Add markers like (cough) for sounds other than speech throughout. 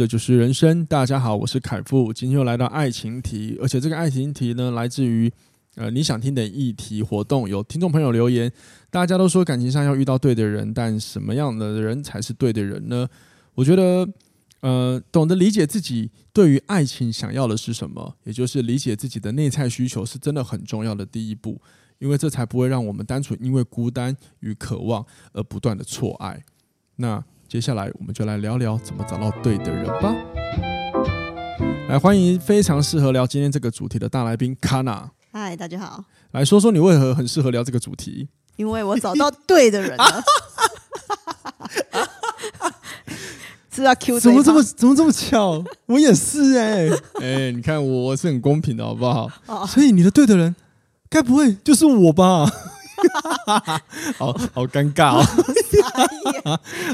这就是人生。大家好，我是凯富，今天又来到爱情题，而且这个爱情题呢，来自于呃你想听的议题活动。有听众朋友留言，大家都说感情上要遇到对的人，但什么样的人才是对的人呢？我觉得，呃，懂得理解自己对于爱情想要的是什么，也就是理解自己的内在需求，是真的很重要的第一步，因为这才不会让我们单纯因为孤单与渴望而不断的错爱。那。接下来我们就来聊聊怎么找到对的人吧。来，欢迎非常适合聊今天这个主题的大来宾 Kana。嗨，大家好。来说说你为何很适合聊这个主题？因为我找到对的人了。(laughs) 是要 Q？怎么这么怎么这么巧？我也是哎、欸、(laughs) 哎、欸，你看我是很公平的好不好？哦、所以你的对的人，该不会就是我吧？(laughs) 好好尴尬哦！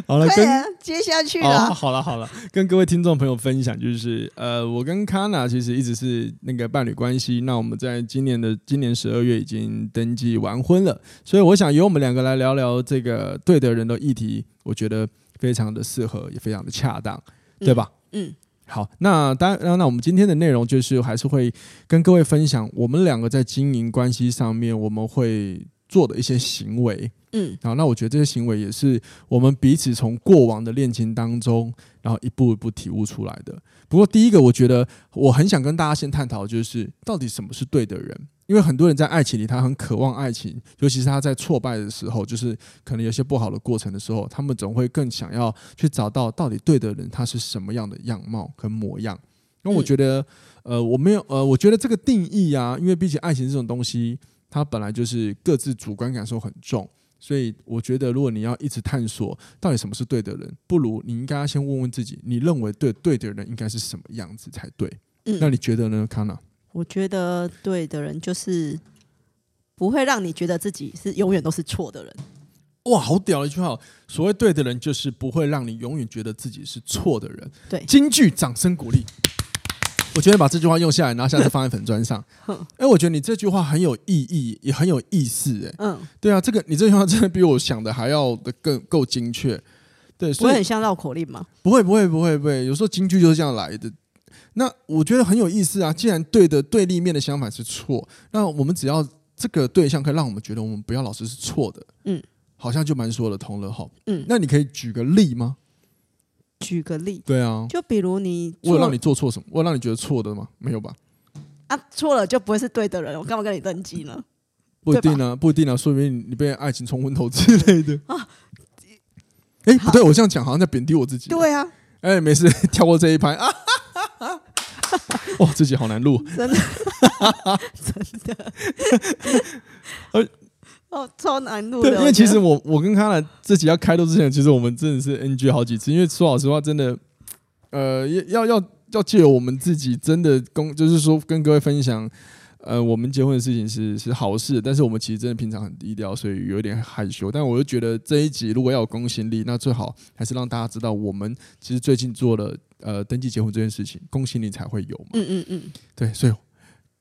好了，跟接下去了。好了好了，跟各位听众朋友分享，就是呃，我跟 Kana 其实一直是那个伴侣关系。那我们在今年的今年十二月已经登记完婚了，所以我想由我们两个来聊聊这个对的人的议题，我觉得非常的适合，也非常的恰当，对吧？嗯好，那当然，那我们今天的内容就是还是会跟各位分享我们两个在经营关系上面我们会。做的一些行为，嗯，好，那我觉得这些行为也是我们彼此从过往的恋情当中，然后一步一步体悟出来的。不过，第一个，我觉得我很想跟大家先探讨，就是到底什么是对的人？因为很多人在爱情里，他很渴望爱情，尤其是他在挫败的时候，就是可能有些不好的过程的时候，他们总会更想要去找到到底对的人，他是什么样的样貌跟模样。那我觉得，呃，我没有，呃，我觉得这个定义啊，因为毕竟爱情这种东西。它本来就是各自主观感受很重，所以我觉得，如果你要一直探索到底什么是对的人，不如你应该要先问问自己，你认为对对的人应该是什么样子才对？嗯，那你觉得呢，Kana？我觉得对的人就是不会让你觉得自己是永远都是错的人。哇，好屌的一句话！所谓对的人，就是不会让你永远觉得自己是错的人。对，金句，掌声鼓励。我觉得把这句话用下来，然后下次放在粉砖上。(laughs) 哎，我觉得你这句话很有意义，也很有意思。哎，嗯，对啊，这个你这句话真的比我想的还要的更够精确。对，所以不会很像绕口令吗？不会，不会，不会，不会。有时候京剧就是这样来的。那我觉得很有意思啊。既然对的对立面的相反是错，那我们只要这个对象可以让我们觉得我们不要老是是错的，嗯，好像就蛮说得通了哈。嗯，那你可以举个例吗？举个例，对啊，就比如你，我有让你做错什么？我有让你觉得错的吗？没有吧？啊，错了就不会是对的人，我干嘛跟你登记呢？不一定啊，不一定啊，说明你被爱情冲昏头之类的 (laughs) 啊。哎，不对，我这样讲好像在贬低我自己。对啊，哎，没事，(laughs) 跳过这一拍啊。(laughs) 哇，自己好难录，真的，真的。呃。哦，超难录的。对，因为其实我我跟他俩自己要开录之前，其实我们真的是 NG 好几次。因为说老实话，真的，呃，要要要借由我们自己真的公，就是说跟各位分享，呃，我们结婚的事情是是好事，但是我们其实真的平常很低调，所以有点害羞。但我就觉得这一集如果要有公信力，那最好还是让大家知道我们其实最近做了呃登记结婚这件事情，公信力才会有嘛。嗯嗯嗯，对，所以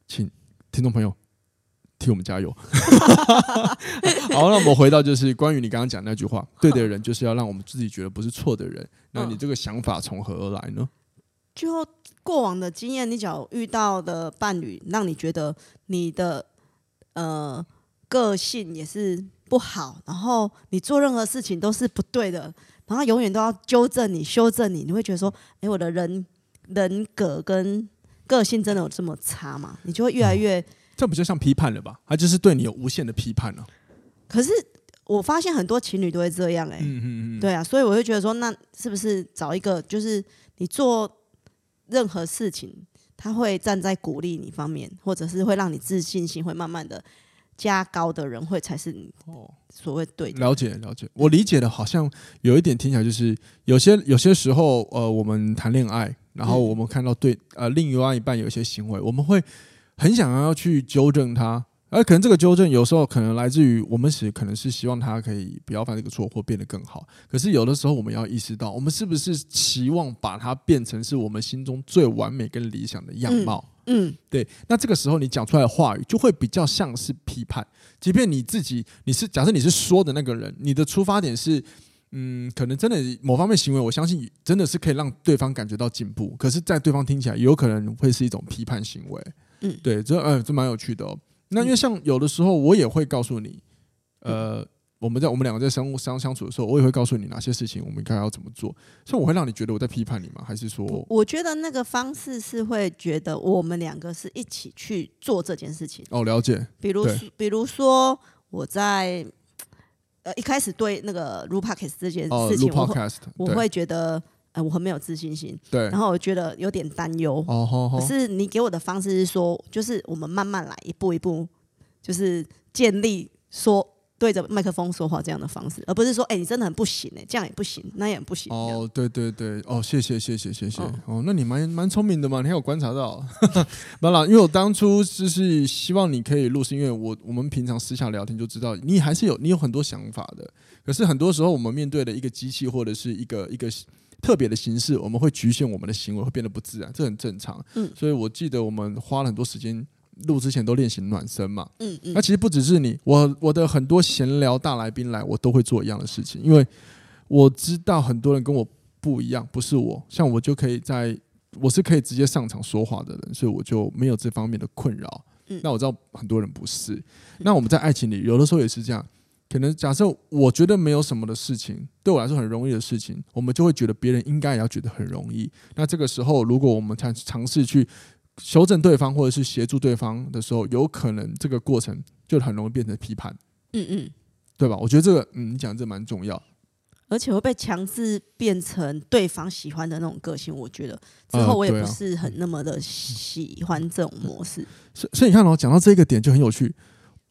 请听众朋友。替我们加油！(laughs) 好，那我们回到就是关于你刚刚讲那句话，对的人就是要让我们自己觉得不是错的人。那你这个想法从何而来呢？就过往的经验，你只要遇到的伴侣让你觉得你的呃个性也是不好，然后你做任何事情都是不对的，然后永远都要纠正你、修正你，你会觉得说：哎，我的人人格跟个性真的有这么差吗？你就会越来越。这不就像批判了吧？他就是对你有无限的批判了。可是我发现很多情侣都会这样哎、欸，嗯嗯嗯，对啊，所以我就觉得说，那是不是找一个就是你做任何事情，他会站在鼓励你方面，或者是会让你自信心会慢慢的加高的人，会才是你哦所谓对的。了解了解，我理解的好像有一点听起来就是有些有些时候呃，我们谈恋爱。然后我们看到对呃另外一半有一些行为，我们会很想要去纠正他。而可能这个纠正有时候可能来自于我们是可能是希望他可以不要犯这个错或变得更好。可是有的时候我们要意识到，我们是不是期望把它变成是我们心中最完美跟理想的样貌？嗯，嗯对。那这个时候你讲出来的话语就会比较像是批判，即便你自己你是假设你是说的那个人，你的出发点是嗯，可能真的某方面行为，我相信真的是可以让对方感觉到进步。可是，在对方听起来有可能会是一种批判行为。嗯，对，这呃这蛮有趣的哦。那因为像有的时候我也会告诉你，呃，我们在我们两个在相相相处的时候，我也会告诉你哪些事情我们应该要怎么做。所以我会让你觉得我在批判你吗？还是说，我觉得那个方式是会觉得我们两个是一起去做这件事情。哦，了解。比如，比如说我在呃一开始对那个录 podcast 这件事情，哦、我会觉得呃我很没有自信心，对，然后我觉得有点担忧。哦，好好。可是你给我的方式是说，就是我们慢慢来，一步一步。就是建立说对着麦克风说话这样的方式，而不是说哎、欸，你真的很不行哎、欸，这样也不行，那也不行。哦，对对对，哦，谢谢谢谢谢谢。哦，哦，那你蛮蛮聪明的嘛，你还有观察到。(laughs) 当然，因为我当初就是希望你可以录，是因为我我们平常私下聊天就知道你还是有你有很多想法的。可是很多时候我们面对的一个机器或者是一个一个特别的形式，我们会局限我们的行为，会变得不自然，这很正常。嗯，所以我记得我们花了很多时间。录之前都练习暖身嘛，嗯嗯，那其实不只是你，我我的很多闲聊大来宾来，我都会做一样的事情，因为我知道很多人跟我不一样，不是我，像我就可以在，我是可以直接上场说话的人，所以我就没有这方面的困扰。嗯，那我知道很多人不是，那我们在爱情里有的时候也是这样，可能假设我觉得没有什么的事情，对我来说很容易的事情，我们就会觉得别人应该也要觉得很容易。那这个时候，如果我们才尝试去。修正对方或者是协助对方的时候，有可能这个过程就很容易变成批判。嗯嗯，对吧？我觉得这个，嗯，你讲这蛮重要，而且会被强制变成对方喜欢的那种个性。我觉得之后我也不是很那么的喜欢这种模式。所以，所以你看哦，讲到这个点就很有趣。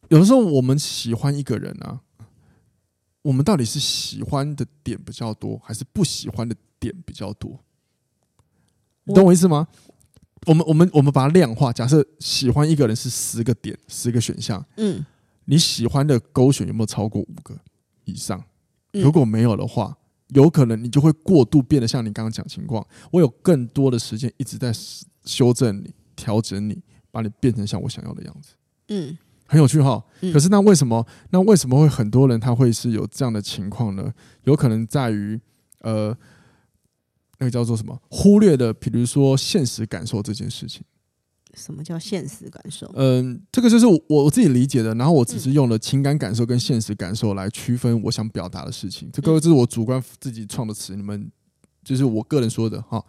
有的时候我们喜欢一个人啊，我们到底是喜欢的点比较多，还是不喜欢的点比较多？你懂我意思吗？我们我们我们把它量化，假设喜欢一个人是十个点，十个选项，嗯，你喜欢的勾选有没有超过五个以上？如果没有的话，有可能你就会过度变得像你刚刚讲情况，我有更多的时间一直在修正你、调整你，把你变成像我想要的样子，嗯，很有趣哈。可是那为什么？那为什么会很多人他会是有这样的情况呢？有可能在于呃。那个叫做什么？忽略的，比如说现实感受这件事情。什么叫现实感受？嗯，这个就是我我自己理解的。然后我只是用了情感感受跟现实感受来区分我想表达的事情。这个这是我主观自己创的词，你们就是我个人说的哈。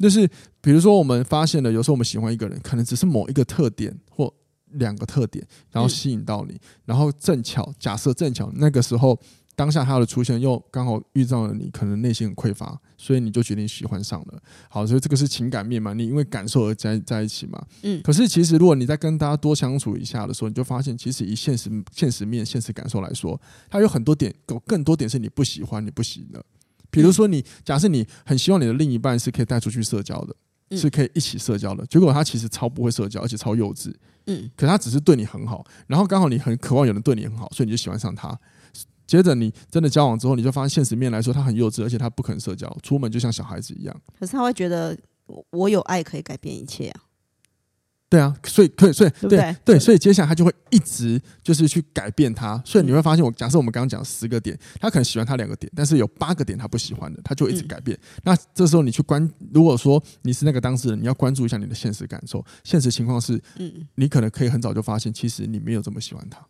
就是比如说，我们发现了有时候我们喜欢一个人，可能只是某一个特点或两个特点，然后吸引到你，然后正巧假设正巧那个时候。当下他的出现又刚好遇到了你，可能内心很匮乏，所以你就决定喜欢上了。好，所以这个是情感面嘛，你因为感受而在在一起嘛。嗯。可是其实如果你在跟大家多相处一下的时候，你就发现，其实以现实现实面、现实感受来说，它有很多点，有更多点是你不喜欢、你不行的。比如说，你假设你很希望你的另一半是可以带出去社交的，是可以一起社交的，结果他其实超不会社交，而且超幼稚。嗯。可他只是对你很好，然后刚好你很渴望有人对你很好，所以你就喜欢上他。接着你真的交往之后，你就发现现实面来说他很幼稚，而且他不肯社交，出门就像小孩子一样。可是他会觉得我有爱可以改变一切啊。对啊，所以可以，所以对对，所以接下来他就会一直就是去改变他。所以你会发现，我假设我们刚刚讲十个点，他可能喜欢他两个点，但是有八个点他不喜欢的，他就一直改变。嗯、那这时候你去关，如果说你是那个当事人，你要关注一下你的现实感受。现实情况是，嗯，你可能可以很早就发现，其实你没有这么喜欢他。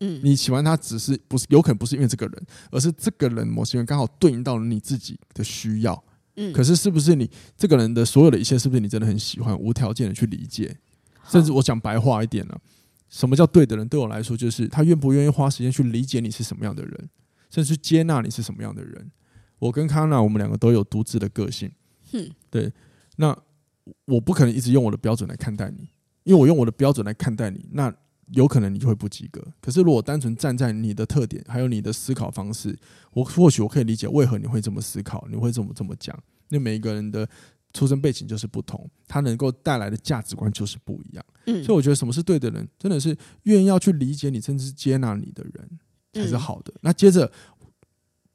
嗯，你喜欢他只是不是有可能不是因为这个人，而是这个人某些人刚好对应到了你自己的需要。嗯，可是是不是你这个人的所有的一切，是不是你真的很喜欢，无条件的去理解？甚至我讲白话一点呢，什么叫对的人？对我来说，就是他愿不愿意花时间去理解你是什么样的人，甚至去接纳你是什么样的人。我跟康娜，我们两个都有独自的个性。嗯，对。那我不可能一直用我的标准来看待你，因为我用我的标准来看待你，那。有可能你就会不及格。可是如果单纯站在你的特点，还有你的思考方式，我或许我可以理解为何你会这么思考，你会这么这么讲。那每一个人的出生背景就是不同，他能够带来的价值观就是不一样。嗯，所以我觉得什么是对的人，真的是愿意要去理解你，甚至接纳你的人才是好的。嗯、那接着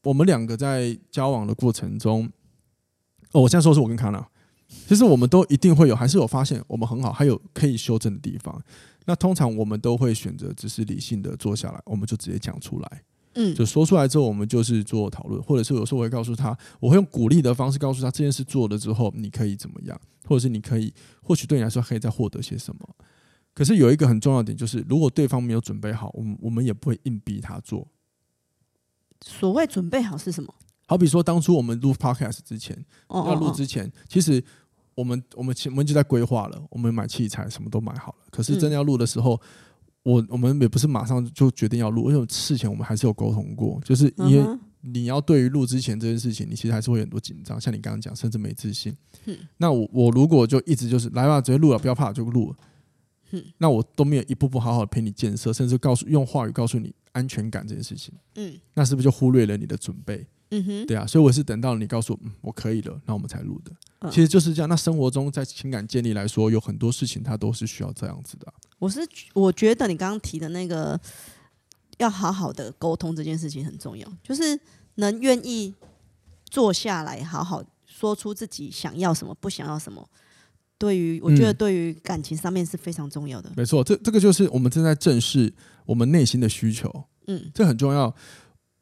我们两个在交往的过程中，哦，我现在说是我跟康娜，其实我们都一定会有，还是有发现我们很好，还有可以修正的地方。那通常我们都会选择只是理性的坐下来，我们就直接讲出来。嗯，就说出来之后，我们就是做讨论，或者是有时候我会告诉他，我会用鼓励的方式告诉他这件事做了之后，你可以怎么样，或者是你可以，或许对你来说可以再获得些什么。可是有一个很重要的点，就是如果对方没有准备好，我们我们也不会硬逼他做。所谓准备好是什么？好比说当初我们录 podcast 之前，要录之前，其实我们我们前我们就在规划了，我们买器材什么都买好了，可是真的要录的时候。我我们也不是马上就决定要录，因为事前我们还是有沟通过，就是因为你要对于录之前这件事情，你其实还是会有很多紧张，像你刚刚讲，甚至没自信。那我我如果就一直就是来吧，直接录了，不要怕，就录了。那我都没有一步步好好的陪你建设，甚至告诉用话语告诉你安全感这件事情。嗯那是不是就忽略了你的准备？嗯哼，对啊，所以我是等到你告诉我，嗯，我可以了，那我们才录的。其实就是这样。那生活中在情感建立来说，有很多事情它都是需要这样子的。我是我觉得你刚刚提的那个要好好的沟通这件事情很重要，就是能愿意坐下来好好说出自己想要什么，不想要什么。对于我觉得对于感情上面是非常重要的。没错，这这个就是我们正在正视我们内心的需求。嗯，这很重要。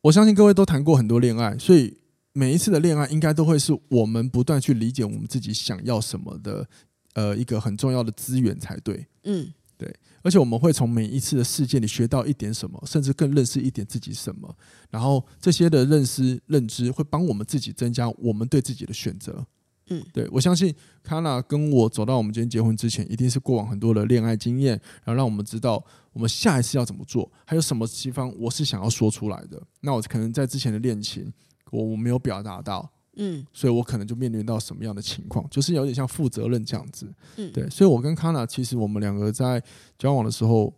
我相信各位都谈过很多恋爱，所以每一次的恋爱应该都会是我们不断去理解我们自己想要什么的，呃，一个很重要的资源才对。嗯，对。而且我们会从每一次的事件里学到一点什么，甚至更认识一点自己什么。然后这些的认识认知会帮我们自己增加我们对自己的选择。嗯，对，我相信卡娜跟我走到我们今天结婚之前，一定是过往很多的恋爱经验，然后让我们知道我们下一次要怎么做，还有什么地方我是想要说出来的。那我可能在之前的恋情，我我没有表达到，嗯，所以我可能就面临到什么样的情况，就是有点像负责任这样子。嗯，对，所以我跟康娜其实我们两个在交往的时候，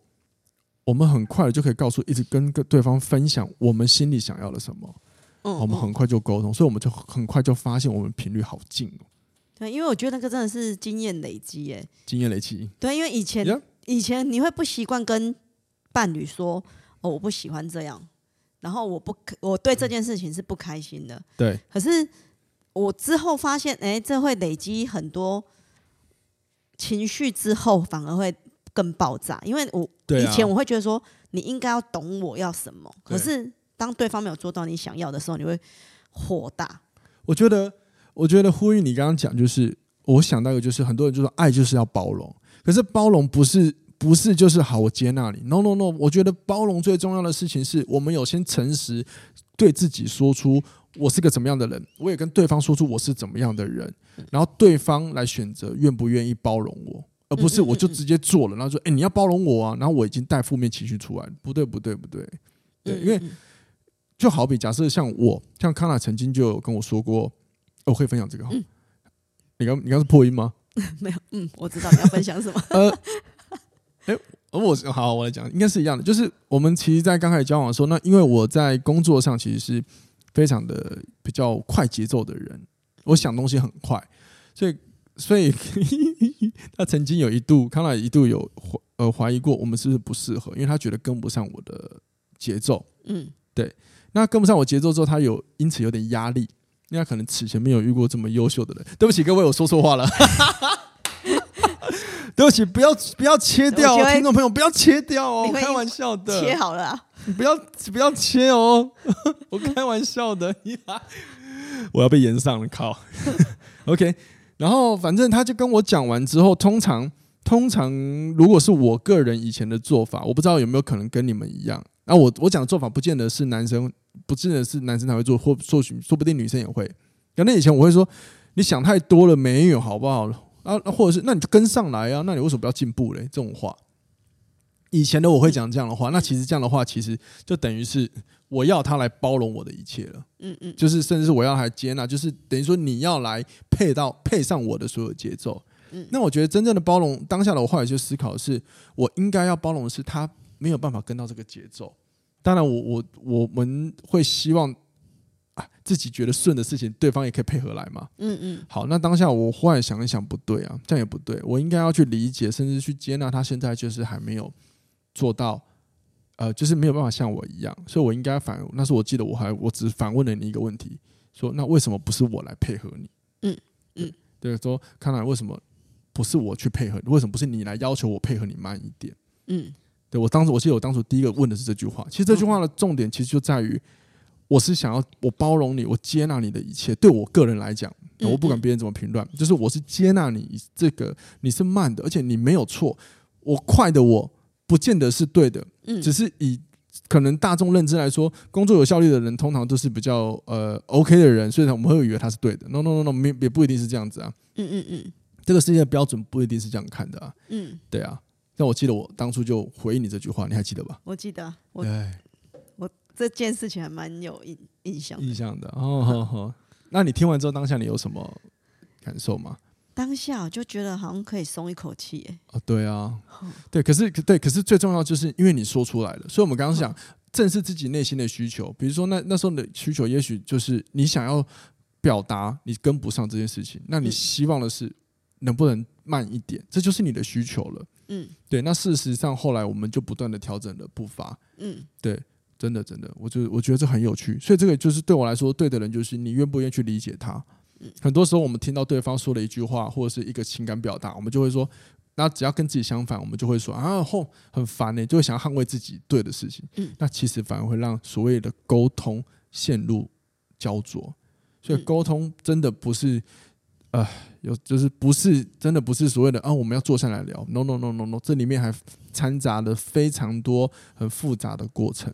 我们很快就可以告诉，一直跟跟对方分享我们心里想要的什么。嗯我们很快就沟通，所以我们就很快就发现我们频率好近哦。对，因为我觉得那个真的是经验累积耶。经验累积。对，因为以前?以前你会不习惯跟伴侣说：“哦，我不喜欢这样。”然后我不我对这件事情是不开心的。对。可是我之后发现，哎，这会累积很多情绪，之后反而会更爆炸。因为我以前我会觉得说，你应该要懂我要什么，可是。当对方没有做到你想要的时候，你会火大。我觉得，我觉得呼吁你刚刚讲，就是我想到一个，就是很多人就说爱就是要包容，可是包容不是不是就是好，我接纳你。No No No，我觉得包容最重要的事情是我们有先诚实对自己说出我是个怎么样的人，我也跟对方说出我是怎么样的人，然后对方来选择愿不愿意包容我，而不是我就直接做了，然后说哎、欸、你要包容我啊，然后我已经带负面情绪出来，不对不对不对，对，因为。就好比假设像我，像康纳曾经就有跟我说过，我可以分享这个哈。嗯、你刚你刚是破音吗？(laughs) 没有，嗯，我知道你要分享什么。(laughs) 呃，哎、欸，我好，好，我来讲，应该是一样的。就是我们其实，在刚开始交往的时候，那因为我在工作上其实是非常的比较快节奏的人，我想东西很快，所以所以 (laughs) 他曾经有一度，康纳一度有怀呃怀疑过我们是不是不适合，因为他觉得跟不上我的节奏。嗯，对。那跟不上我节奏之后，他有因此有点压力，因为他可能此前没有遇过这么优秀的人。对不起各位，我说错话了。(laughs) 对不起，不要不要切掉哦，听众朋友不要切掉哦，开玩笑的。切好了啊，你不要不要切哦，(laughs) 我开玩笑的。(laughs) 我要被延上了，靠。OK，然后反正他就跟我讲完之后，通常通常如果是我个人以前的做法，我不知道有没有可能跟你们一样。那、啊、我我讲的做法不见得是男生，不见得是男生才会做，或或许说不定女生也会。可能以前我会说，你想太多了，没有好不好？啊，或者是那你就跟上来啊，那你为什么不要进步嘞？这种话，以前的我会讲这样的话。那其实这样的话，其实就等于是我要他来包容我的一切了。嗯嗯，就是甚至是我要他来接纳，就是等于说你要来配到配上我的所有节奏。嗯，那我觉得真正的包容，当下的我后来就思考的是，我应该要包容的是他。没有办法跟到这个节奏，当然我我我们会希望，啊自己觉得顺的事情，对方也可以配合来嘛。嗯嗯。好，那当下我忽然想一想，不对啊，这样也不对，我应该要去理解，甚至去接纳他现在就是还没有做到，呃，就是没有办法像我一样，所以我应该反。那时候我记得我还我只反问了你一个问题，说那为什么不是我来配合你？嗯嗯。对，说看来为什么不是我去配合你？为什么不是你来要求我配合你慢一点？嗯。对，我当时，我记得我当初第一个问的是这句话。其实这句话的重点，其实就在于，我是想要我包容你，我接纳你的一切。对我个人来讲，我不管别人怎么评论，就是我是接纳你这个，你是慢的，而且你没有错。我快的我不见得是对的，只是以可能大众认知来说，工作有效率的人通常都是比较呃 OK 的人，所以我们会以为他是对的。No No No No，没也不一定是这样子啊。嗯嗯嗯，这个世界的标准不一定是这样看的啊。嗯，对啊。但我记得我当初就回应你这句话，你还记得吧？我记得，我我这件事情还蛮有印印象印象的。哦，好好。那你听完之后，当下你有什么感受吗？当下我就觉得好像可以松一口气，哎。哦，对啊，(laughs) 对，可是对，可是最重要就是因为你说出来了，所以我们刚刚想正视自己内心的需求。比如说那那时候的需求，也许就是你想要表达你跟不上这件事情，那你希望的是能不能慢一点，这就是你的需求了。嗯，对，那事实上后来我们就不断的调整了步伐。嗯，对，真的真的，我就我觉得这很有趣，所以这个就是对我来说，对的人就是你愿不愿意去理解他。嗯，很多时候我们听到对方说了一句话或者是一个情感表达，我们就会说，那只要跟自己相反，我们就会说啊，吼，很烦呢，就会想要捍卫自己对的事情。嗯，那其实反而会让所谓的沟通陷入焦灼，所以沟通真的不是。呃，有就是不是真的不是所谓的啊，我们要坐下来聊。No no no no no，这里面还掺杂了非常多很复杂的过程。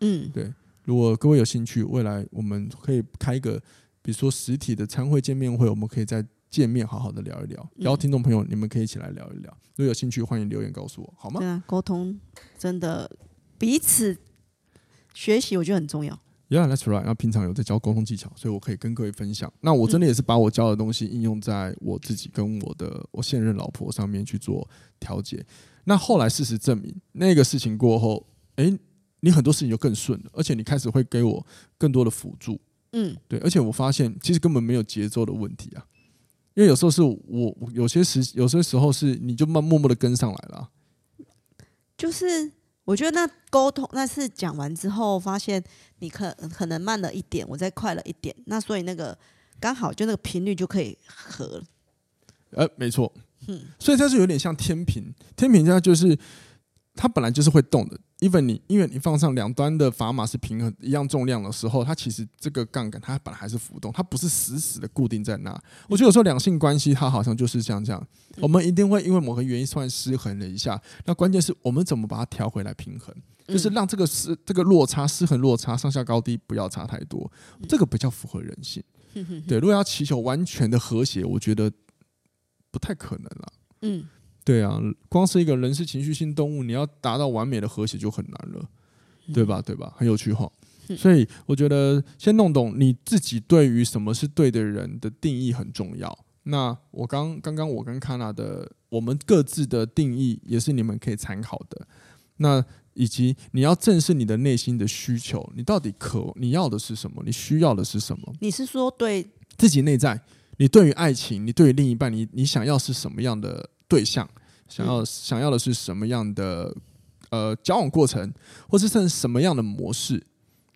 嗯，对。如果各位有兴趣，未来我们可以开一个，比如说实体的参会见面会，我们可以再见面好好的聊一聊。然后听众朋友，你们可以一起来聊一聊。如果有兴趣，欢迎留言告诉我，好吗？对啊，沟通真的彼此学习，我觉得很重要。Yeah, that's right。那平常有在教沟通技巧，所以我可以跟各位分享。那我真的也是把我教的东西应用在我自己跟我的我现任老婆上面去做调节。那后来事实证明，那个事情过后，诶，你很多事情就更顺了，而且你开始会给我更多的辅助。嗯，对。而且我发现其实根本没有节奏的问题啊，因为有时候是我有些时有些时候是你就慢默默的跟上来了，就是。我觉得那沟通那次讲完之后，发现你可可能慢了一点，我再快了一点，那所以那个刚好就那个频率就可以合了。呃，没错，嗯，所以它是有点像天平，天平它就是它本来就是会动的。even 你，因为你放上两端的砝码是平衡一样重量的时候，它其实这个杠杆它本来还是浮动，它不是死死的固定在那。我觉得有时候两性关系它好像就是像这样，我们一定会因为某个原因突然失衡了一下，那关键是我们怎么把它调回来平衡，就是让这个失这个落差失衡落差上下高低不要差太多，这个比较符合人性。对，如果要祈求完全的和谐，我觉得不太可能了。嗯。对啊，光是一个人是情绪性动物，你要达到完美的和谐就很难了，对吧？对吧？很有趣哈。所以我觉得先弄懂你自己对于什么是对的人的定义很重要。那我刚刚刚我跟 Kana 的我们各自的定义也是你们可以参考的。那以及你要正视你的内心的需求，你到底渴你要的是什么？你需要的是什么？你是说对自己内在？你对于爱情，你对于另一半，你你想要是什么样的？对象想要想要的是什么样的呃交往过程，或是甚至什么样的模式？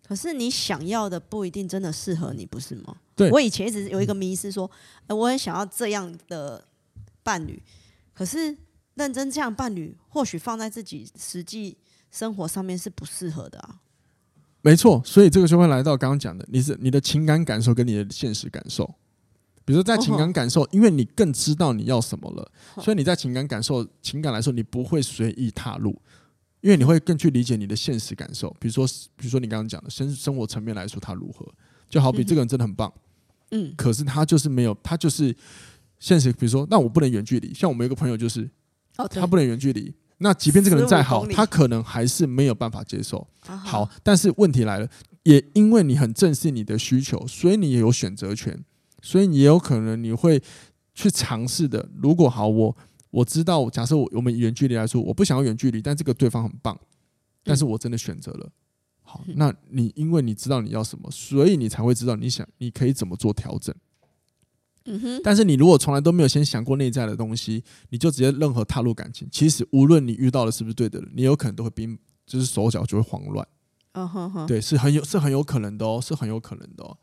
可是你想要的不一定真的适合你，不是吗？对，我以前一直有一个迷思说，呃，我很想要这样的伴侣，可是认真这样伴侣，或许放在自己实际生活上面是不适合的啊。没错，所以这个就会来到刚刚讲的，你是你的情感感受跟你的现实感受。比如说，在情感感受，因为你更知道你要什么了，所以你在情感感受、情感来说，你不会随意踏入，因为你会更去理解你的现实感受。比如说，比如说你刚刚讲的生生活层面来说，他如何？就好比这个人真的很棒，嗯，可是他就是没有，他就是现实。比如说，那我不能远距离，像我们有个朋友就是，他不能远距离。那即便这个人再好，他可能还是没有办法接受。好，但是问题来了，也因为你很正视你的需求，所以你也有选择权。所以也有可能你会去尝试的。如果好，我我知道，假设我我们远距离来说，我不想要远距离，但这个对方很棒，但是我真的选择了，好，那你因为你知道你要什么，所以你才会知道你想你可以怎么做调整。嗯哼。但是你如果从来都没有先想过内在的东西，你就直接任何踏入感情，其实无论你遇到的是不是对的人，你有可能都会冰，就是手脚就会慌乱。嗯哼哼。对，是很有是很有可能的哦，是很有可能的哦。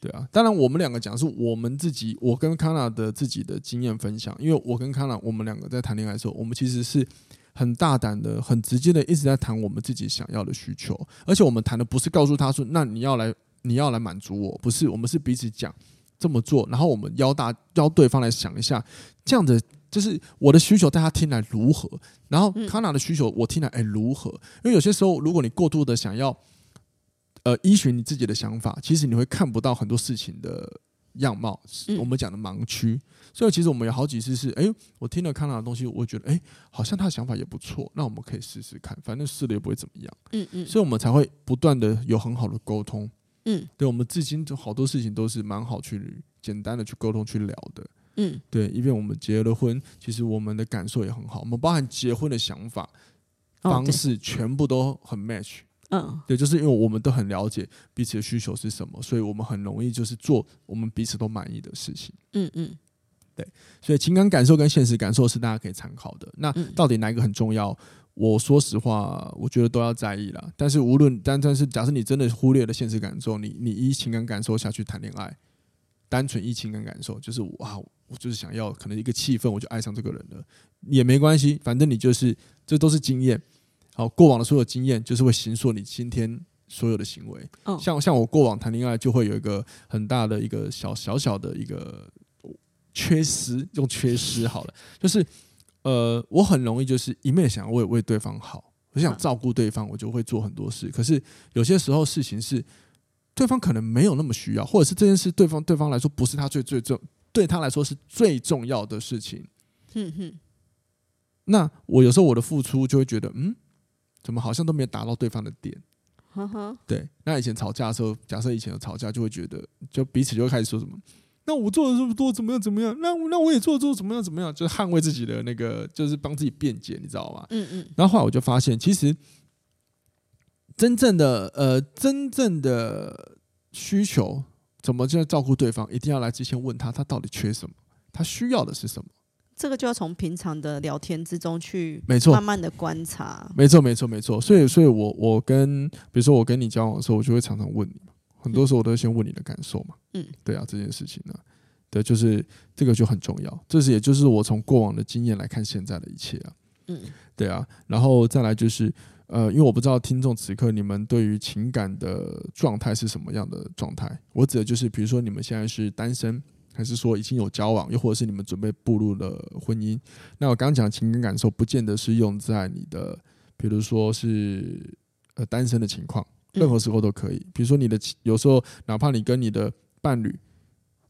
对啊，当然我们两个讲的是我们自己，我跟康纳的自己的经验分享。因为我跟康纳，我们两个在谈恋爱的时候，我们其实是很大胆的、很直接的，一直在谈我们自己想要的需求。而且我们谈的不是告诉他说，那你要来，你要来满足我，不是，我们是彼此讲这么做，然后我们邀大邀对方来想一下，这样的就是我的需求，大家听来如何？然后康纳的需求，我听来哎如何？因为有些时候，如果你过度的想要。呃，依循你自己的想法，其实你会看不到很多事情的样貌，是我们讲的盲区。所以其实我们有好几次是，哎，我听了康纳的东西，我觉得，哎，好像他的想法也不错，那我们可以试试看，反正试了也不会怎么样。嗯嗯。所以我们才会不断的有很好的沟通。嗯。对，我们至今就好多事情都是蛮好去简单的去沟通去聊的。嗯。对，因为我们结了婚，其实我们的感受也很好，我们包含结婚的想法、方式，全部都很 match。嗯，对，就是因为我们都很了解彼此的需求是什么，所以我们很容易就是做我们彼此都满意的事情。嗯嗯，对，所以情感感受跟现实感受是大家可以参考的。那到底哪一个很重要？我说实话，我觉得都要在意啦。但是无论但但是，假设你真的忽略了现实感受，你你依情感感受下去谈恋爱，单纯依情感感受，就是哇，我就是想要可能一个气氛，我就爱上这个人了，也没关系，反正你就是这都是经验。好，过往的所有经验就是会形塑你今天所有的行为。哦、像像我过往谈恋爱就会有一个很大的一个小小小的一个缺失，用缺失好了，就是呃，我很容易就是一面想要为为对方好，我想照顾对方，我就会做很多事。可是有些时候事情是对方可能没有那么需要，或者是这件事对方对方来说不是他最最重，对他来说是最重要的事情。那我有时候我的付出就会觉得嗯。怎么好像都没有达到对方的点？呵呵，对。那以前吵架的时候，假设以前有吵架，就会觉得，就彼此就会开始说什么？那我做的这么多，怎么样？怎么样？那那我也做做怎么样？怎么样？就是捍卫自己的那个，就是帮自己辩解，你知道吗？嗯嗯。然后后来我就发现，其实真正的呃，真正的需求，怎么就要照顾对方？一定要来之前问他，他到底缺什么？他需要的是什么？这个就要从平常的聊天之中去，没错，慢慢的观察。没错，没错，没错。所以，所以我我跟，比如说我跟你交往的时候，我就会常常问你，很多时候我都会先问你的感受嘛。嗯，对啊，这件事情呢，对，就是这个就很重要。这是也就是我从过往的经验来看现在的一切啊。嗯，对啊。然后再来就是，呃，因为我不知道听众此刻你们对于情感的状态是什么样的状态。我指的就是，比如说你们现在是单身。还是说已经有交往，又或者是你们准备步入了婚姻？那我刚刚讲的情感感受，不见得是用在你的，比如说是呃单身的情况，任何时候都可以。比如说你的有时候，哪怕你跟你的伴侣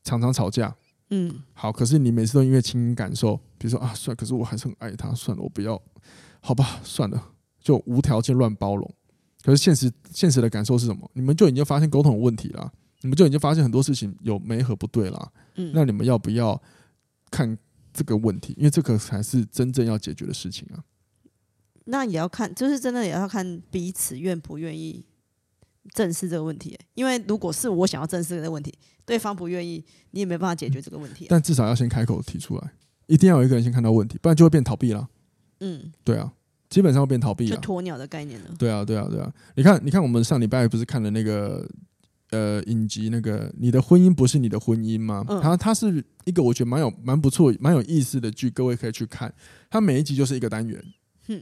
常常吵架，嗯，好，可是你每次都因为情感感受，比如说啊，算，可是我还是很爱他，算了，我不要，好吧，算了，就无条件乱包容。可是现实现实的感受是什么？你们就已经发现沟通有问题了。你们就已经发现很多事情有没和不对了，嗯，那你们要不要看这个问题？因为这个才是真正要解决的事情啊。那也要看，就是真的也要看彼此愿不愿意正视这个问题。因为如果是我想要正视这个问题，对方不愿意，你也没办法解决这个问题。但至少要先开口提出来，一定要有一个人先看到问题，不然就会变逃避了。嗯，对啊，基本上会变逃避鸵鸟的概念了。对啊，对啊，对啊。你看，你看，我们上礼拜不是看了那个？呃，影集那个，你的婚姻不是你的婚姻吗？嗯、它它是一个我觉得蛮有蛮不错、蛮有意思的剧，各位可以去看。它每一集就是一个单元。嗯，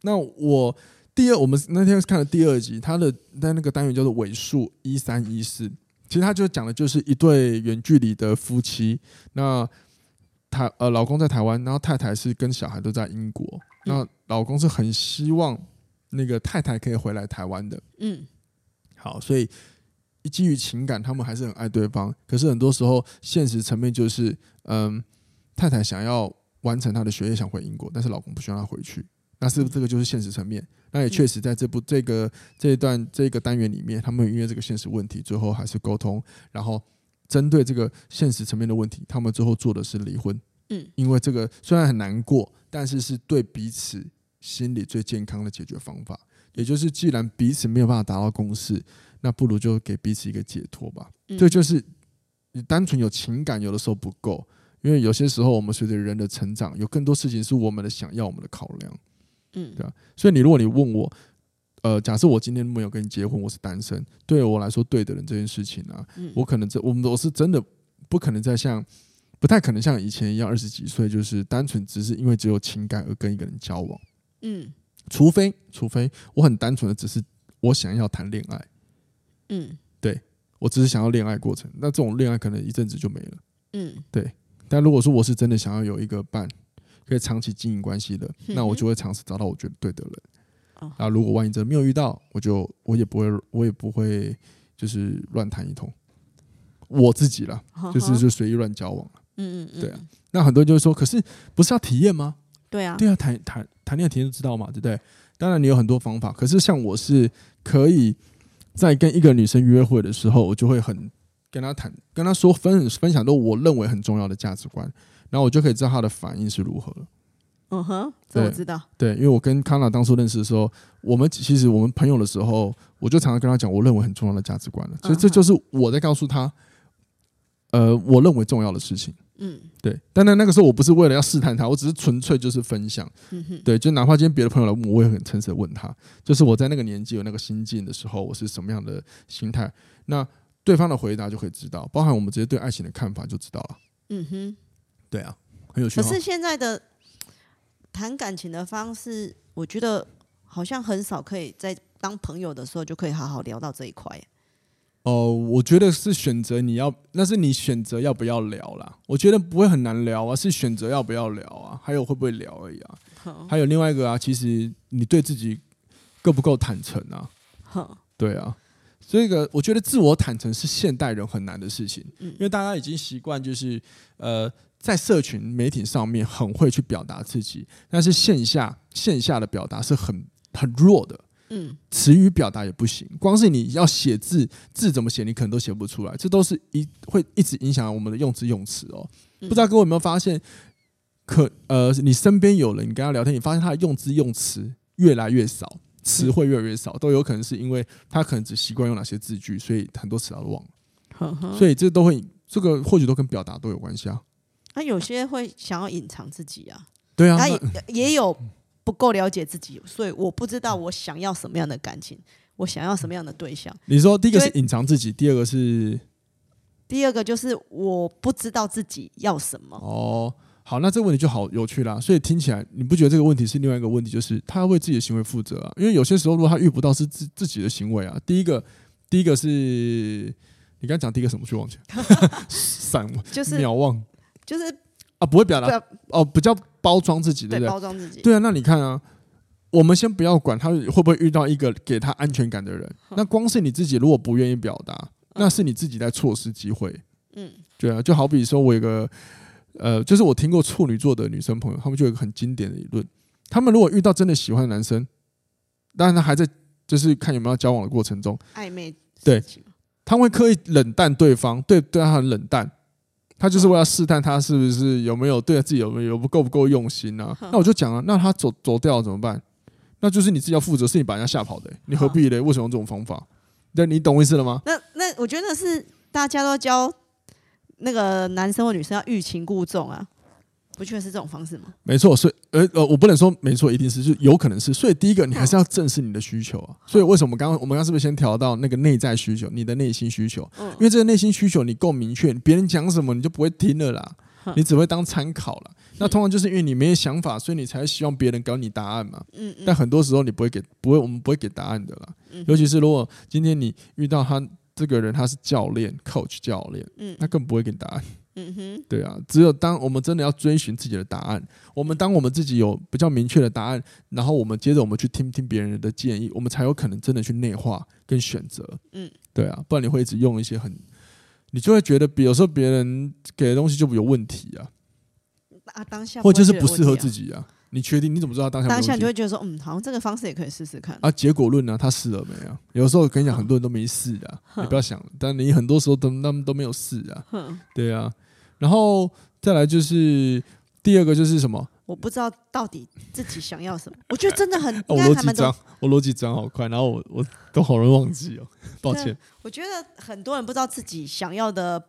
那我第二，我们那天看了第二集，它的在那个单元叫做尾数一三一四。其实它就讲的就是一对远距离的夫妻。那他呃，老公在台湾，然后太太是跟小孩都在英国。嗯、那老公是很希望那个太太可以回来台湾的。嗯，好，所以。基于情感，他们还是很爱对方。可是很多时候，现实层面就是，嗯，太太想要完成她的学业，想回英国，但是老公不希望她回去。那是不是这个就是现实层面？那也确实在这部这个这一段这个单元里面，他们因为这个现实问题，最后还是沟通，然后针对这个现实层面的问题，他们最后做的是离婚。嗯，因为这个虽然很难过，但是是对彼此心理最健康的解决方法。也就是既然彼此没有办法达到共识，那不如就给彼此一个解脱吧。这、嗯、就是你单纯有情感，有的时候不够，因为有些时候我们随着人的成长，有更多事情是我们的想要，我们的考量。嗯，对啊。所以你如果你问我，呃，假设我今天没有跟你结婚，我是单身，对我来说对的人这件事情啊，嗯、我可能这我们我是真的不可能再像，不太可能像以前一样二十几岁，就是单纯只是因为只有情感而跟一个人交往。嗯，除非除非我很单纯的只是我想要谈恋爱。嗯，对，我只是想要恋爱过程，那这种恋爱可能一阵子就没了。嗯，对。但如果说我是真的想要有一个伴，可以长期经营关系的，嗯、那我就会尝试找到我觉得对的人。那如果万一真的没有遇到，我就我也不会，我也不会就是乱谈一通。我自己啦，就是就随意乱交往。嗯嗯嗯，对啊。那很多人就会说，可是不是要体验吗？对啊，对啊，谈谈谈恋爱体验就知道嘛，对不对？当然你有很多方法，可是像我是可以在跟一个女生约会的时候，我就会很跟她谈，跟她说分分享都我认为很重要的价值观，然后我就可以知道她的反应是如何。嗯哼，这我知道。对，因为我跟康娜当初认识的时候，我们其实我们朋友的时候，我就常常跟她讲我认为很重要的价值观了。所以这就是我在告诉她，呃，我认为重要的事情。嗯，对。但那那个时候我不是为了要试探他，我只是纯粹就是分享。嗯哼，对，就哪怕今天别的朋友来问我，我也很诚实的问他，就是我在那个年纪有那个心境的时候，我是什么样的心态。那对方的回答就可以知道，包含我们直接对爱情的看法就知道了。嗯哼，对啊，很有趣。可是现在的。谈感情的方式，我觉得好像很少可以在当朋友的时候就可以好好聊到这一块。哦，我觉得是选择你要，那是你选择要不要聊啦。我觉得不会很难聊啊，是选择要不要聊啊，还有会不会聊而已啊。好还有另外一个啊，其实你对自己够不够坦诚啊？好对啊，这个我觉得自我坦诚是现代人很难的事情，嗯，因为大家已经习惯就是呃。在社群媒体上面很会去表达自己，但是线下线下的表达是很很弱的，嗯，词语表达也不行，光是你要写字，字怎么写，你可能都写不出来，这都是一会一直影响我们的用字用词哦。不知道各位有没有发现，可呃，你身边有人，你跟他聊天，你发现他的用字用词越来越少，词汇越来越少，都有可能是因为他可能只习惯用哪些字句，所以很多词他都忘了，所以这都会这个或许都跟表达都有关系啊。他有些会想要隐藏自己啊，对啊，他也也有不够了解自己，所以我不知道我想要什么样的感情，我想要什么样的对象。你说第一个是隐藏自己，第二个是第二个就是我不知道自己要什么。哦，好，那这个问题就好有趣啦。所以听起来你不觉得这个问题是另外一个问题，就是他要为自己的行为负责啊？因为有些时候如果他遇不到是自自己的行为啊，第一个第一个是你刚讲第一个什么去忘记 (laughs) 散就是渺望。就是啊，不会表达哦，不叫包装自己，对不对？包装自己，对啊。那你看啊，我们先不要管他会不会遇到一个给他安全感的人。那光是你自己如果不愿意表达，那是你自己在错失机会。嗯，对啊。就好比说，我有个呃，就是我听过处女座的女生朋友，他们就有一个很经典的理论：他们如果遇到真的喜欢的男生，当然他还在就是看有没有交往的过程中暧昧，对，他会刻意冷淡对方，对对他很冷淡。他就是为了试探他是不是有没有对自己有没有不够不够用心呢、啊？那我就讲了，那他走走掉了怎么办？那就是你自己要负责，是你把人家吓跑的、欸，你何必嘞？为什么用这种方法？那你懂我意思了吗？那那我觉得是大家都教那个男生或女生要欲擒故纵啊。不确是这种方式吗？没错，所以呃呃，我不能说没错，一定是就有可能是。所以第一个，你还是要正视你的需求啊。所以为什么刚刚我们刚刚是不是先调到那个内在需求，你的内心需求？嗯，因为这个内心需求你够明确，别人讲什么你就不会听了啦，你只会当参考了。那通常就是因为你没有想法，所以你才希望别人给你答案嘛。嗯，但很多时候你不会给，不会，我们不会给答案的啦。尤其是如果今天你遇到他这个人，他是教练，coach 教练，嗯，他更不会给你答案。嗯哼，对啊，只有当我们真的要追寻自己的答案，我们当我们自己有比较明确的答案，然后我们接着我们去听听别人的建议，我们才有可能真的去内化跟选择。嗯，对啊，不然你会一直用一些很，你就会觉得，比有时候别人给的东西就有问题啊，啊，当下或者就是不适合自己啊。你确定？你怎么知道当下？当下你就会觉得说，嗯，好像这个方式也可以试试看。啊，结果论呢？他试了没有？有时候跟你讲，很多人都没试的，(laughs) 你不要想。但你很多时候都他们都没有试啊。(laughs) 对啊。然后再来就是第二个就是什么？我不知道到底自己想要什么。我觉得真的很，(laughs) 我逻辑转，我逻辑转好快，然后我我都好容易忘记哦，抱歉。我觉得很多人不知道自己想要的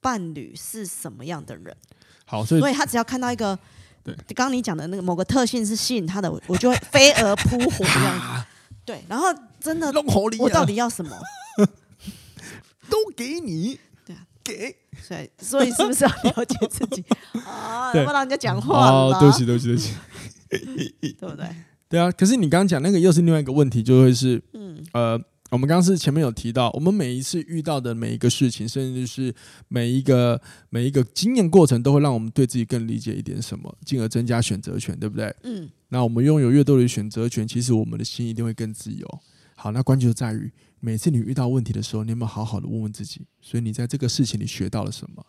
伴侣是什么样的人。好，所以所以他只要看到一个，对，刚刚你讲的那个某个特性是吸引他的，我就会飞蛾扑火这样子。(laughs) 对，然后真的，我到底要什么？(laughs) 都给你。对啊，给。所以，所以是不是要了解自己 (laughs) 啊？不让人家讲话哦，对不起，对不起，对不起，对不对？对啊。可是你刚刚讲那个又是另外一个问题，就会是，嗯，呃，我们刚刚是前面有提到，我们每一次遇到的每一个事情，甚至是每一个每一个经验过程，都会让我们对自己更理解一点什么，进而增加选择权，对不对？嗯。那我们拥有越多的选择权，其实我们的心一定会更自由。好，那关键就在于。每次你遇到问题的时候，你有没有好好的问问自己？所以你在这个事情里学到了什么？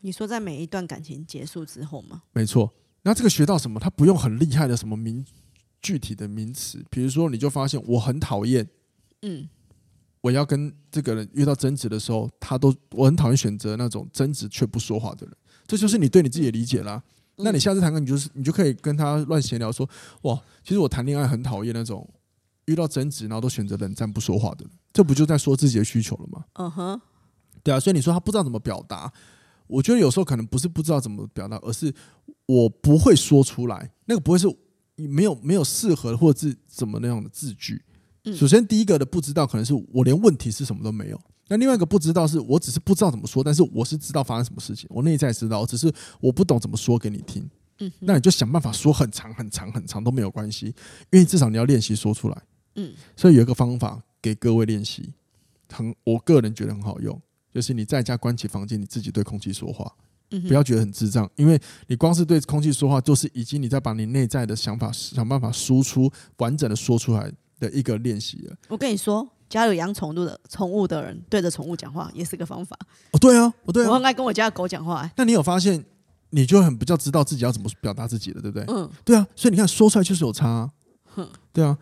你说在每一段感情结束之后吗？没错。那这个学到什么？它不用很厉害的什么名具体的名词，比如说你就发现我很讨厌，嗯，我要跟这个人遇到争执的时候，他都我很讨厌选择那种争执却不说话的人。这就是你对你自己的理解啦。嗯、那你下次谈个，你就是你就可以跟他乱闲聊说，哇，其实我谈恋爱很讨厌那种。遇到争执，然后都选择冷战不说话的，这不就在说自己的需求了吗？嗯哼，对啊，所以你说他不知道怎么表达，我觉得有时候可能不是不知道怎么表达，而是我不会说出来。那个不会是没有没有适合或者是怎么那样的字句。首先第一个的不知道，可能是我连问题是什么都没有。那另外一个不知道，是我只是不知道怎么说，但是我是知道发生什么事情，我内在知道，只是我不懂怎么说给你听。嗯，那你就想办法说很长很长很长都没有关系，因为至少你要练习说出来。嗯，所以有一个方法给各位练习，很我个人觉得很好用，就是你在家关起房间，你自己对空气说话，不要觉得很智障，因为你光是对空气说话，就是已经你在把你内在的想法想办法输出完整的说出来的一个练习了。我跟你说，家有养宠物的宠物的人对着宠物讲话也是个方法。哦，对啊，哦对啊，我很爱跟我家的狗讲话。那你有发现，你就很比较知道自己要怎么表达自己了，对不对？嗯，对啊，所以你看说出来就是有差啊。哼，对啊。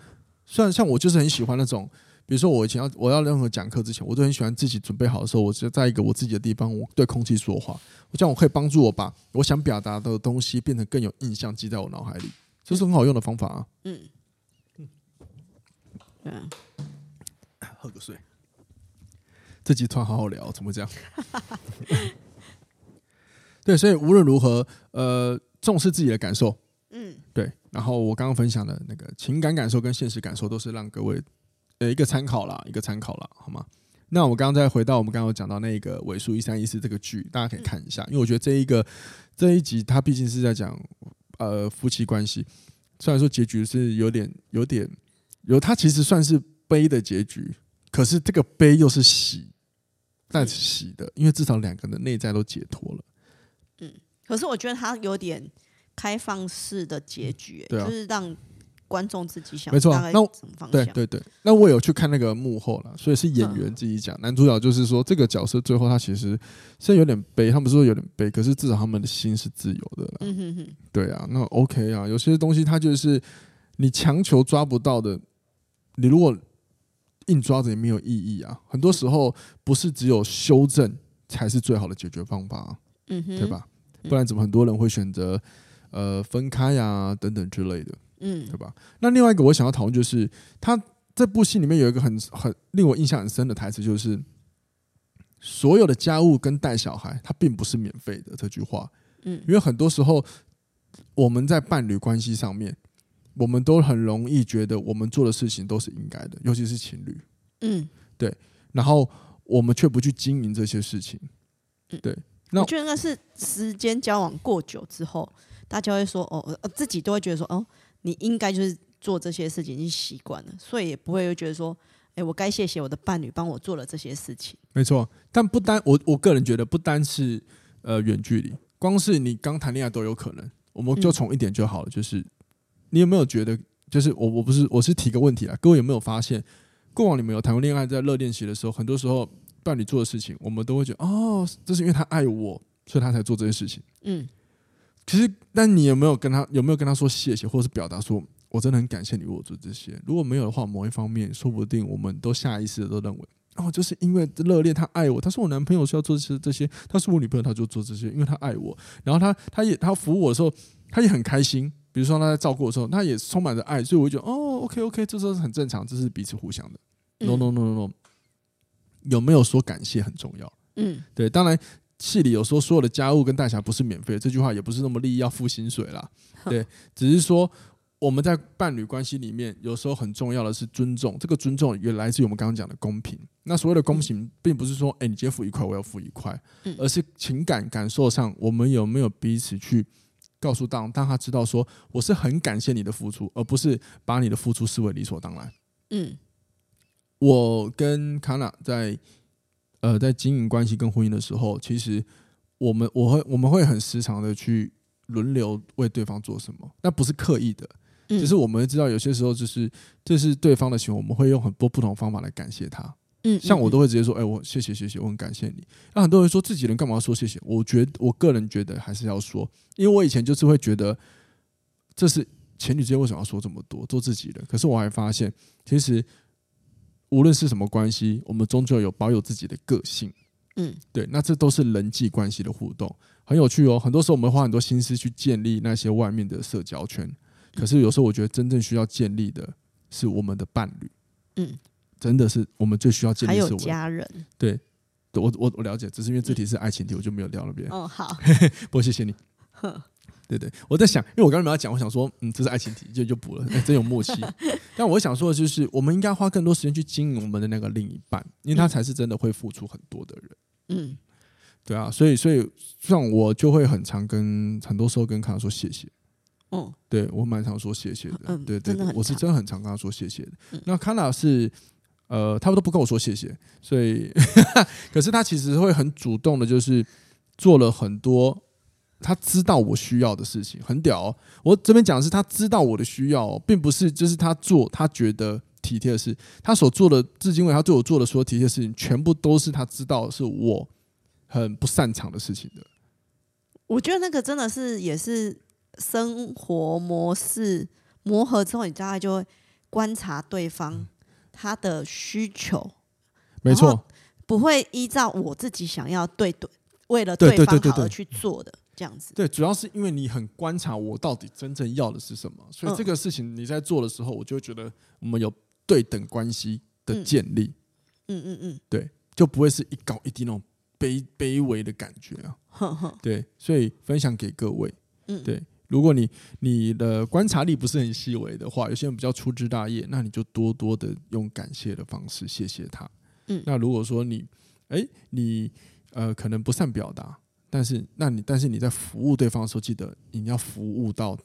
虽然像我就是很喜欢那种，比如说我以前要我要任何讲课之前，我都很喜欢自己准备好的时候，我就在一个我自己的地方，我对空气说话，我这样我可以帮助我把我想表达的东西变成更有印象，记在我脑海里，这是很好用的方法啊。嗯嗯，嗯，喝个水。这集突然好好聊，怎么这样？(laughs) 对，所以无论如何，呃，重视自己的感受。嗯，对。然后我刚刚分享的那个情感感受跟现实感受，都是让各位呃一个参考啦，一个参考啦，好吗？那我刚刚再回到我们刚刚讲到那个尾数一三一四这个剧，大家可以看一下，因为我觉得这一个这一集它毕竟是在讲呃夫妻关系，虽然说结局是有点有点有，它其实算是悲的结局，可是这个悲又是喜，但是喜的，因为至少两个人的内在都解脱了。嗯，可是我觉得他有点。开放式的结局，欸，就是让观众自己想。没错，那对对对，那我有去看那个幕后了，所以是演员自己讲。男主角就是说，这个角色最后他其实虽然有点悲，他们说有点悲，可是至少他们的心是自由的。嗯哼哼，对啊，那 OK 啊，有些东西他就是你强求抓不到的，你如果硬抓着也没有意义啊。很多时候不是只有修正才是最好的解决方法，嗯哼，对吧？不然怎么很多人会选择？呃，分开呀、啊，等等之类的，嗯，对吧？那另外一个我想要讨论就是，他这部戏里面有一个很很令我印象很深的台词，就是所有的家务跟带小孩，它并不是免费的。这句话，嗯，因为很多时候我们在伴侣关系上面，我们都很容易觉得我们做的事情都是应该的，尤其是情侣，嗯，对，然后我们却不去经营这些事情，对。那我觉得那是时间交往过久之后。大家会说哦，自己都会觉得说哦，你应该就是做这些事情已经习惯了，所以也不会又觉得说，哎，我该谢谢我的伴侣帮我做了这些事情。没错，但不单我我个人觉得不单是呃远距离，光是你刚谈恋爱都有可能。我们就从一点就好了，嗯、就是你有没有觉得，就是我我不是我是提个问题啊，各位有没有发现，过往你们有谈过恋爱，在热恋期的时候，很多时候伴侣做的事情，我们都会觉得哦，这是因为他爱我，所以他才做这些事情。嗯。其实，但你有没有跟他有没有跟他说谢谢，或者是表达说我真的很感谢你为我做这些？如果没有的话，某一方面说不定我们都下意识的都认为，哦，就是因为热恋，他爱我，他是我男朋友，需要做这些这些，他是我女朋友，他就做这些，因为他爱我。然后他他也他服务我的时候，他也很开心，比如说他在照顾的时候，他也充满着爱，所以我就觉得哦，OK OK，这都是很正常，这是彼此互相的。No No No No No，有没有说感谢很重要？嗯，对，当然戏里有说所有的家务跟代缴不是免费，这句话也不是那么利益要付薪水啦。(laughs) 对，只是说。我们在伴侣关系里面，有时候很重要的是尊重。这个尊重也来自于我们刚刚讲的公平。那所谓的公平，并不是说，哎，你今天付一块，我要付一块，而是情感感受上，我们有没有彼此去告诉当，当他知道说，我是很感谢你的付出，而不是把你的付出视为理所当然。嗯，我跟卡娜在呃在经营关系跟婚姻的时候，其实我们我会我们会很时常的去轮流为对方做什么，那不是刻意的。只是我们知道，有些时候就是这是对方的行为，我们会用很多不同方法来感谢他。嗯，像我都会直接说：“哎，我谢谢谢谢，我很感谢你。”那很多人说自己人干嘛要说谢谢？我觉得我个人觉得还是要说，因为我以前就是会觉得这是情侣之间为什么要说这么多，做自己的。可是我还发现，其实无论是什么关系，我们终究有保有自己的个性。嗯，对，那这都是人际关系的互动，很有趣哦。很多时候我们花很多心思去建立那些外面的社交圈。可是有时候我觉得真正需要建立的是我们的伴侣，嗯，真的是我们最需要建立的是我们家人。对，我我我了解，只是因为这题是爱情题，我就没有聊那边。哦，好，(laughs) 不过谢谢你。(laughs) 对对，我在想，因为我刚刚没有讲，我想说，嗯，这是爱情题，就就补了，哎，真有默契。(laughs) 但我想说的就是，我们应该花更多时间去经营我们的那个另一半，因为他才是真的会付出很多的人。嗯，对啊，所以所以像我就会很常跟很多时候跟卡说谢谢。嗯，对我蛮常说谢谢的，嗯、对对，对，我是真的很常跟他说谢谢的。嗯、那康娜是，呃，他们都不跟我说谢谢，(laughs) 所以，可是他其实会很主动的，就是做了很多他知道我需要的事情，很屌哦。我这边讲的是他知道我的需要，并不是就是他做他觉得体贴的事，他所做的至今为他对我做的所有体贴的事情，全部都是他知道是我很不擅长的事情的。我觉得那个真的是也是。生活模式磨合之后，你大概就会观察对方他的需求，没错，不会依照我自己想要对对，为了对方好而去做的这样子。对，主要是因为你很观察我到底真正要的是什么，所以这个事情你在做的时候，我就会觉得我们有对等关系的建立。嗯嗯嗯，对，就不会是一高一低那种卑卑微的感觉啊。对，所以分享给各位，嗯，对。如果你你的观察力不是很细微的话，有些人比较粗枝大叶，那你就多多的用感谢的方式谢谢他。嗯，那如果说你，哎，你呃可能不善表达，但是那你但是你在服务对方的时候，记得你要服务到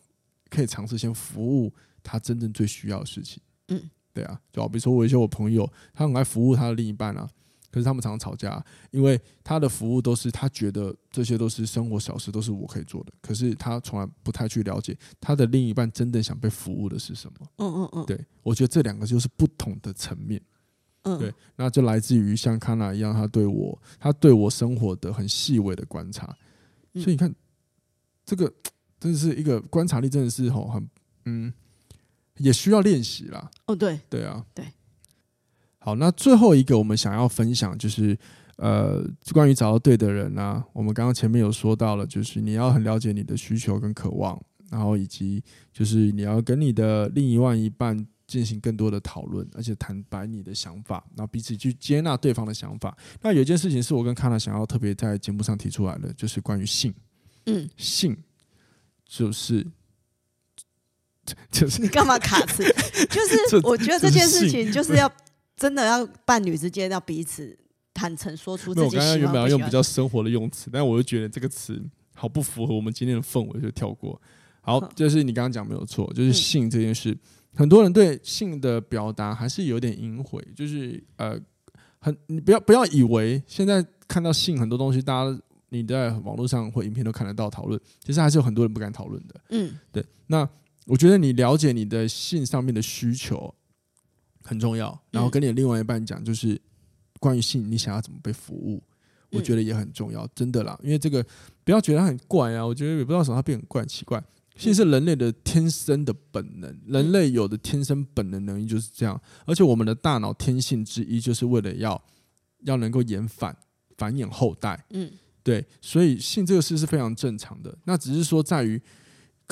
可以尝试先服务他真正最需要的事情。嗯，对啊，就好比说我一些我朋友，他很爱服务他的另一半啊。可是他们常常吵架，因为他的服务都是他觉得这些都是生活小事，都是我可以做的。可是他从来不太去了解他的另一半真正想被服务的是什么。嗯嗯嗯。对，我觉得这两个就是不同的层面。嗯。对，那就来自于像康娜一样，他对我，他对我生活的很细微的观察。所以你看，这个 (tsk) 真的是一个观察力，真的是吼很嗯，也需要练习啦。哦，对，对啊，对。好，那最后一个我们想要分享就是，呃，关于找到对的人呢、啊，我们刚刚前面有说到了，就是你要很了解你的需求跟渴望，然后以及就是你要跟你的另一万一半进行更多的讨论，而且坦白你的想法，然后彼此去接纳对方的想法。那有一件事情是我跟康娜想要特别在节目上提出来的，就是关于性，嗯，性就是 (laughs) 就是你干嘛卡词？(laughs) 就是我觉得这件事情就是要。真的要伴侣之间要彼此坦诚说出自己。我刚刚原本要用比较生活的用词，但我就觉得这个词好不符合我们今天的氛围，就跳过。好，就是你刚刚讲没有错，就是性这件事，嗯、很多人对性的表达还是有点隐晦，就是呃，很你不要不要以为现在看到性很多东西，大家你在网络上或影片都看得到讨论，其实还是有很多人不敢讨论的。嗯，对。那我觉得你了解你的性上面的需求。很重要，然后跟你的另外一半讲，就是关于性，你想要怎么被服务，我觉得也很重要，真的啦。因为这个不要觉得它很怪啊，我觉得也不知道什么它变很怪很奇怪。性是人类的天生的本能，人类有的天生本能能力就是这样。而且我们的大脑天性之一，就是为了要要能够延反繁衍后代。嗯，对，所以性这个事是非常正常的。那只是说在于。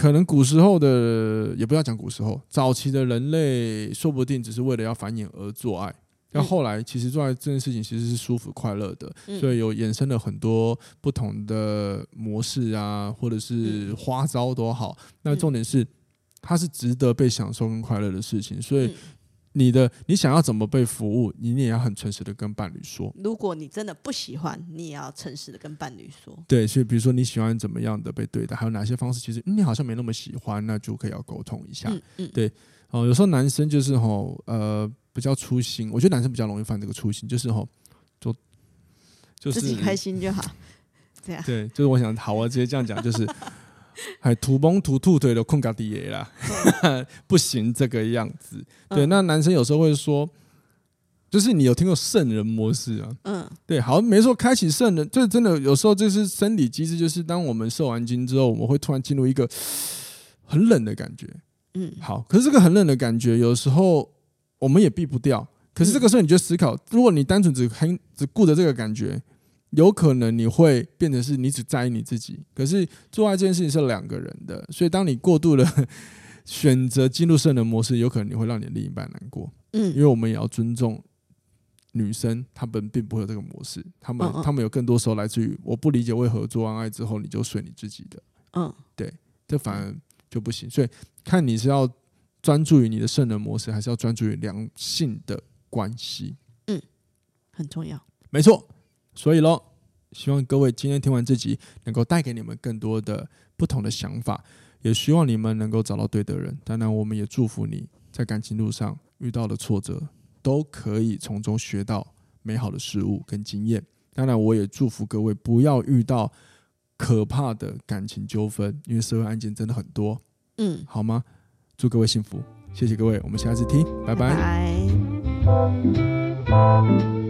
可能古时候的，也不要讲古时候，早期的人类，说不定只是为了要繁衍而做爱。那后来，其实做爱这件事情其实是舒服快乐的，所以有衍生了很多不同的模式啊，或者是花招都好。那重点是，它是值得被享受跟快乐的事情。所以，你的你想要怎么被服务，你也要很诚实的跟伴侣说。如果你真的不喜欢，你也要诚实的跟伴侣说。对，所以比如说你喜欢怎么样的被对待，还有哪些方式，其实你好像没那么喜欢，那就可以要沟通一下。嗯嗯，对。哦，有时候男生就是吼，呃。比较粗心，我觉得男生比较容易犯这个粗心，就是吼，就就是自己开心就好，这样对，就是我想好，我直接这样讲，就是还土崩土兔腿的困嘎底啦，(laughs) 不行这个样子。对，那男生有时候会说，就是你有听过圣人模式啊？嗯，对，好，没错，开启圣人，就是真的有时候就是生理机制，就是当我们受完精之后，我们会突然进入一个很冷的感觉。嗯，好，可是这个很冷的感觉，有时候。我们也避不掉，可是这个时候你就思考，如果你单纯只很只顾着这个感觉，有可能你会变成是你只在意你自己。可是做爱这件事情是两个人的，所以当你过度的 (laughs) 选择进入圣人模式，有可能你会让你另一半难过。嗯，因为我们也要尊重女生，她们并不会有这个模式，她们她们有更多时候来自于我不理解为何做完爱之后你就睡你自己的。嗯，对，这反而就不行。所以看你是要。专注于你的圣人模式，还是要专注于良性的关系？嗯，很重要。没错。所以喽，希望各位今天听完这集，能够带给你们更多的不同的想法，也希望你们能够找到对的人。当然，我们也祝福你在感情路上遇到的挫折，都可以从中学到美好的事物跟经验。当然，我也祝福各位不要遇到可怕的感情纠纷，因为社会案件真的很多。嗯，好吗？祝各位幸福，谢谢各位，我们下次听，拜拜。拜拜。